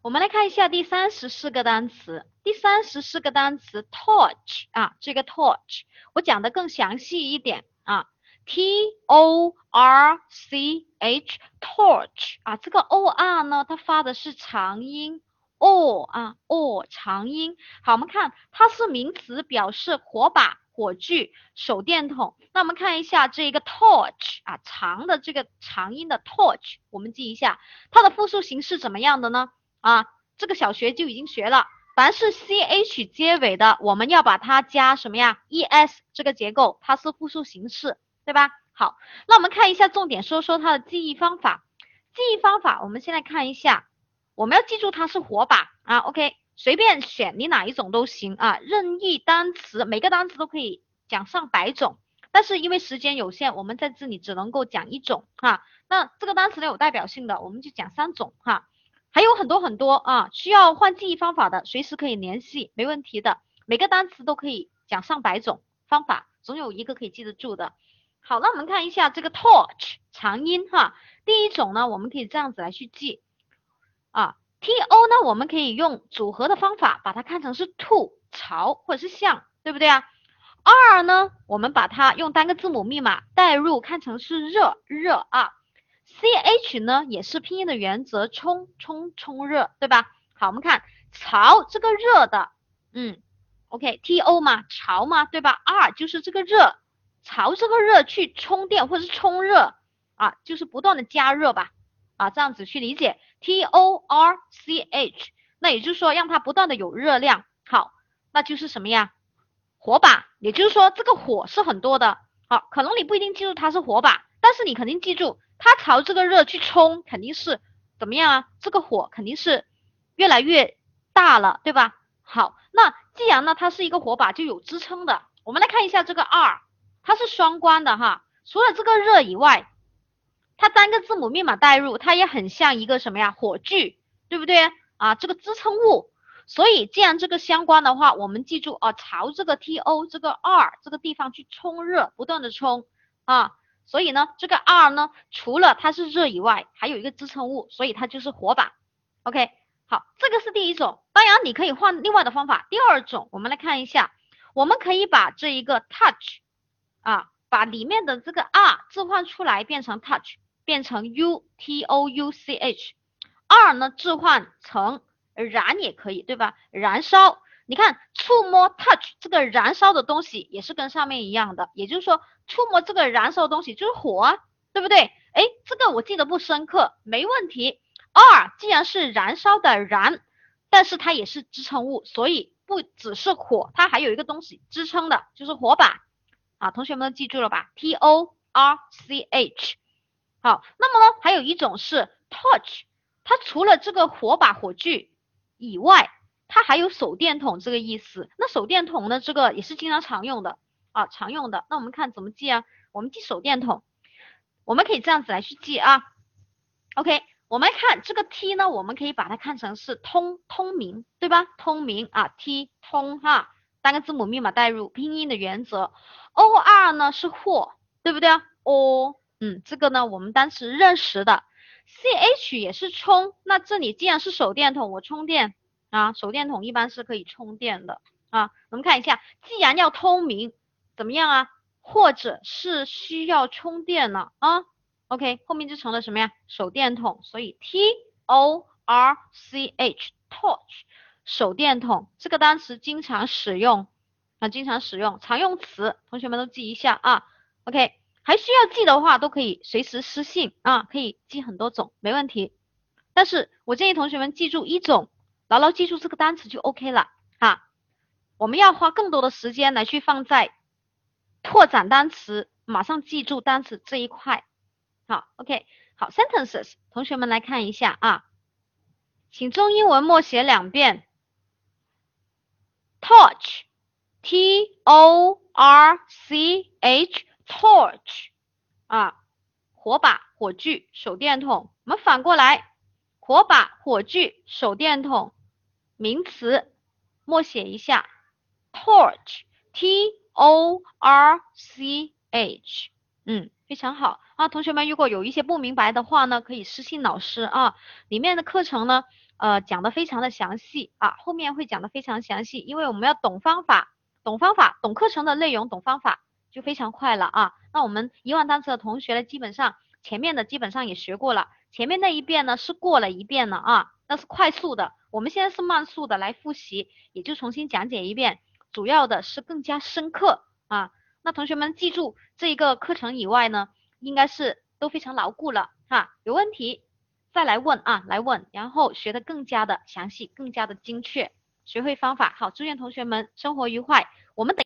我们来看一下第三十四个单词，第三十四个单词 torch 啊，这个 torch 我讲的更详细一点啊，t o r c h torch 啊，这个 o r 呢，它发的是长音 o 啊 o 长音。好，我们看它是名词，表示火把、火炬、手电筒。那我们看一下这个 torch 啊，长的这个长音的 torch，我们记一下它的复数形式怎么样的呢？啊，这个小学就已经学了，凡是 c h 结尾的，我们要把它加什么呀？e s 这个结构，它是复数形式，对吧？好，那我们看一下重点，说说它的记忆方法。记忆方法，我们先来看一下，我们要记住它是火把啊。OK，随便选你哪一种都行啊，任意单词，每个单词都可以讲上百种，但是因为时间有限，我们在这里只能够讲一种哈。那这个单词呢有代表性的，我们就讲三种哈。还有很多很多啊，需要换记忆方法的，随时可以联系，没问题的。每个单词都可以讲上百种方法，总有一个可以记得住的。好，那我们看一下这个 torch 长音哈，第一种呢，我们可以这样子来去记啊，t o 呢，我们可以用组合的方法把它看成是 to 朝或者是向，对不对啊？r 呢，我们把它用单个字母密码代入看成是热热啊。C H 呢也是拼音的原则，冲冲冲热，对吧？好，我们看潮这个热的，嗯，OK，T O 嘛，潮嘛，对吧？R 就是这个热，潮这个热去充电或者是充热啊，就是不断的加热吧，啊，这样子去理解 T O R C H，那也就是说让它不断的有热量，好，那就是什么呀？火把，也就是说这个火是很多的，好，可能你不一定记住它是火把，但是你肯定记住。它朝这个热去冲，肯定是怎么样啊？这个火肯定是越来越大了，对吧？好，那既然呢它是一个火把，就有支撑的。我们来看一下这个 R，它是双关的哈。除了这个热以外，它单个字母密码代入，它也很像一个什么呀？火炬，对不对啊？这个支撑物。所以既然这个相关的话，我们记住啊，朝这个 T O 这个 R 这个地方去冲热，不断的冲啊。所以呢，这个 R 呢，除了它是热以外，还有一个支撑物，所以它就是火把。OK，好，这个是第一种。当然，你可以换另外的方法。第二种，我们来看一下，我们可以把这一个 touch 啊，把里面的这个 R 置换出来，变成 touch，变成 U T O U C H。R 呢，置换成燃也可以，对吧？燃烧。你看，触摸 touch 这个燃烧的东西也是跟上面一样的，也就是说，触摸这个燃烧的东西就是火啊，对不对？哎，这个我记得不深刻，没问题。R 既然是燃烧的燃，但是它也是支撑物，所以不只是火，它还有一个东西支撑的，就是火把啊。同学们都记住了吧？T O R C H。好，那么呢，还有一种是 torch，它除了这个火把火炬以外。它还有手电筒这个意思，那手电筒呢？这个也是经常常用的啊，常用的。那我们看怎么记啊？我们记手电筒，我们可以这样子来去记啊。OK，我们看这个 T 呢，我们可以把它看成是通通明，对吧？通明啊，T 通哈，单个字母密码代入，拼音的原则。OR 呢是或，对不对啊？O，嗯，这个呢我们当时认识的。CH 也是充，那这里既然是手电筒，我充电。啊，手电筒一般是可以充电的啊。我们看一下，既然要通明，怎么样啊？或者是需要充电了啊？OK，后面就成了什么呀？手电筒。所以 T O R C H torch 手电筒这个单词经常使用啊，经常使用常用词，同学们都记一下啊。OK，还需要记的话都可以随时私信啊，可以记很多种，没问题。但是我建议同学们记住一种。牢牢记住这个单词就 OK 了哈。我们要花更多的时间来去放在拓展单词，马上记住单词这一块。好，OK，好，sentences，同学们来看一下啊，请中英文默写两遍。torch，T O R C H，torch，啊，火把、火炬、手电筒。我们反过来，火把、火炬、手电筒。名词，默写一下，torch，t o r c h，嗯，非常好啊，同学们，如果有一些不明白的话呢，可以私信老师啊。里面的课程呢，呃讲的非常的详细啊，后面会讲的非常详细，因为我们要懂方法，懂方法，懂课程的内容，懂方法就非常快了啊。那我们一万单词的同学呢，基本上前面的基本上也学过了，前面那一遍呢是过了一遍了啊，那是快速的，我们现在是慢速的来复习，也就重新讲解一遍，主要的是更加深刻啊。那同学们记住这一个课程以外呢，应该是都非常牢固了哈。有问题再来问啊，来问，然后学的更加的详细，更加的精确，学会方法。好，祝愿同学们生活愉快。我们等。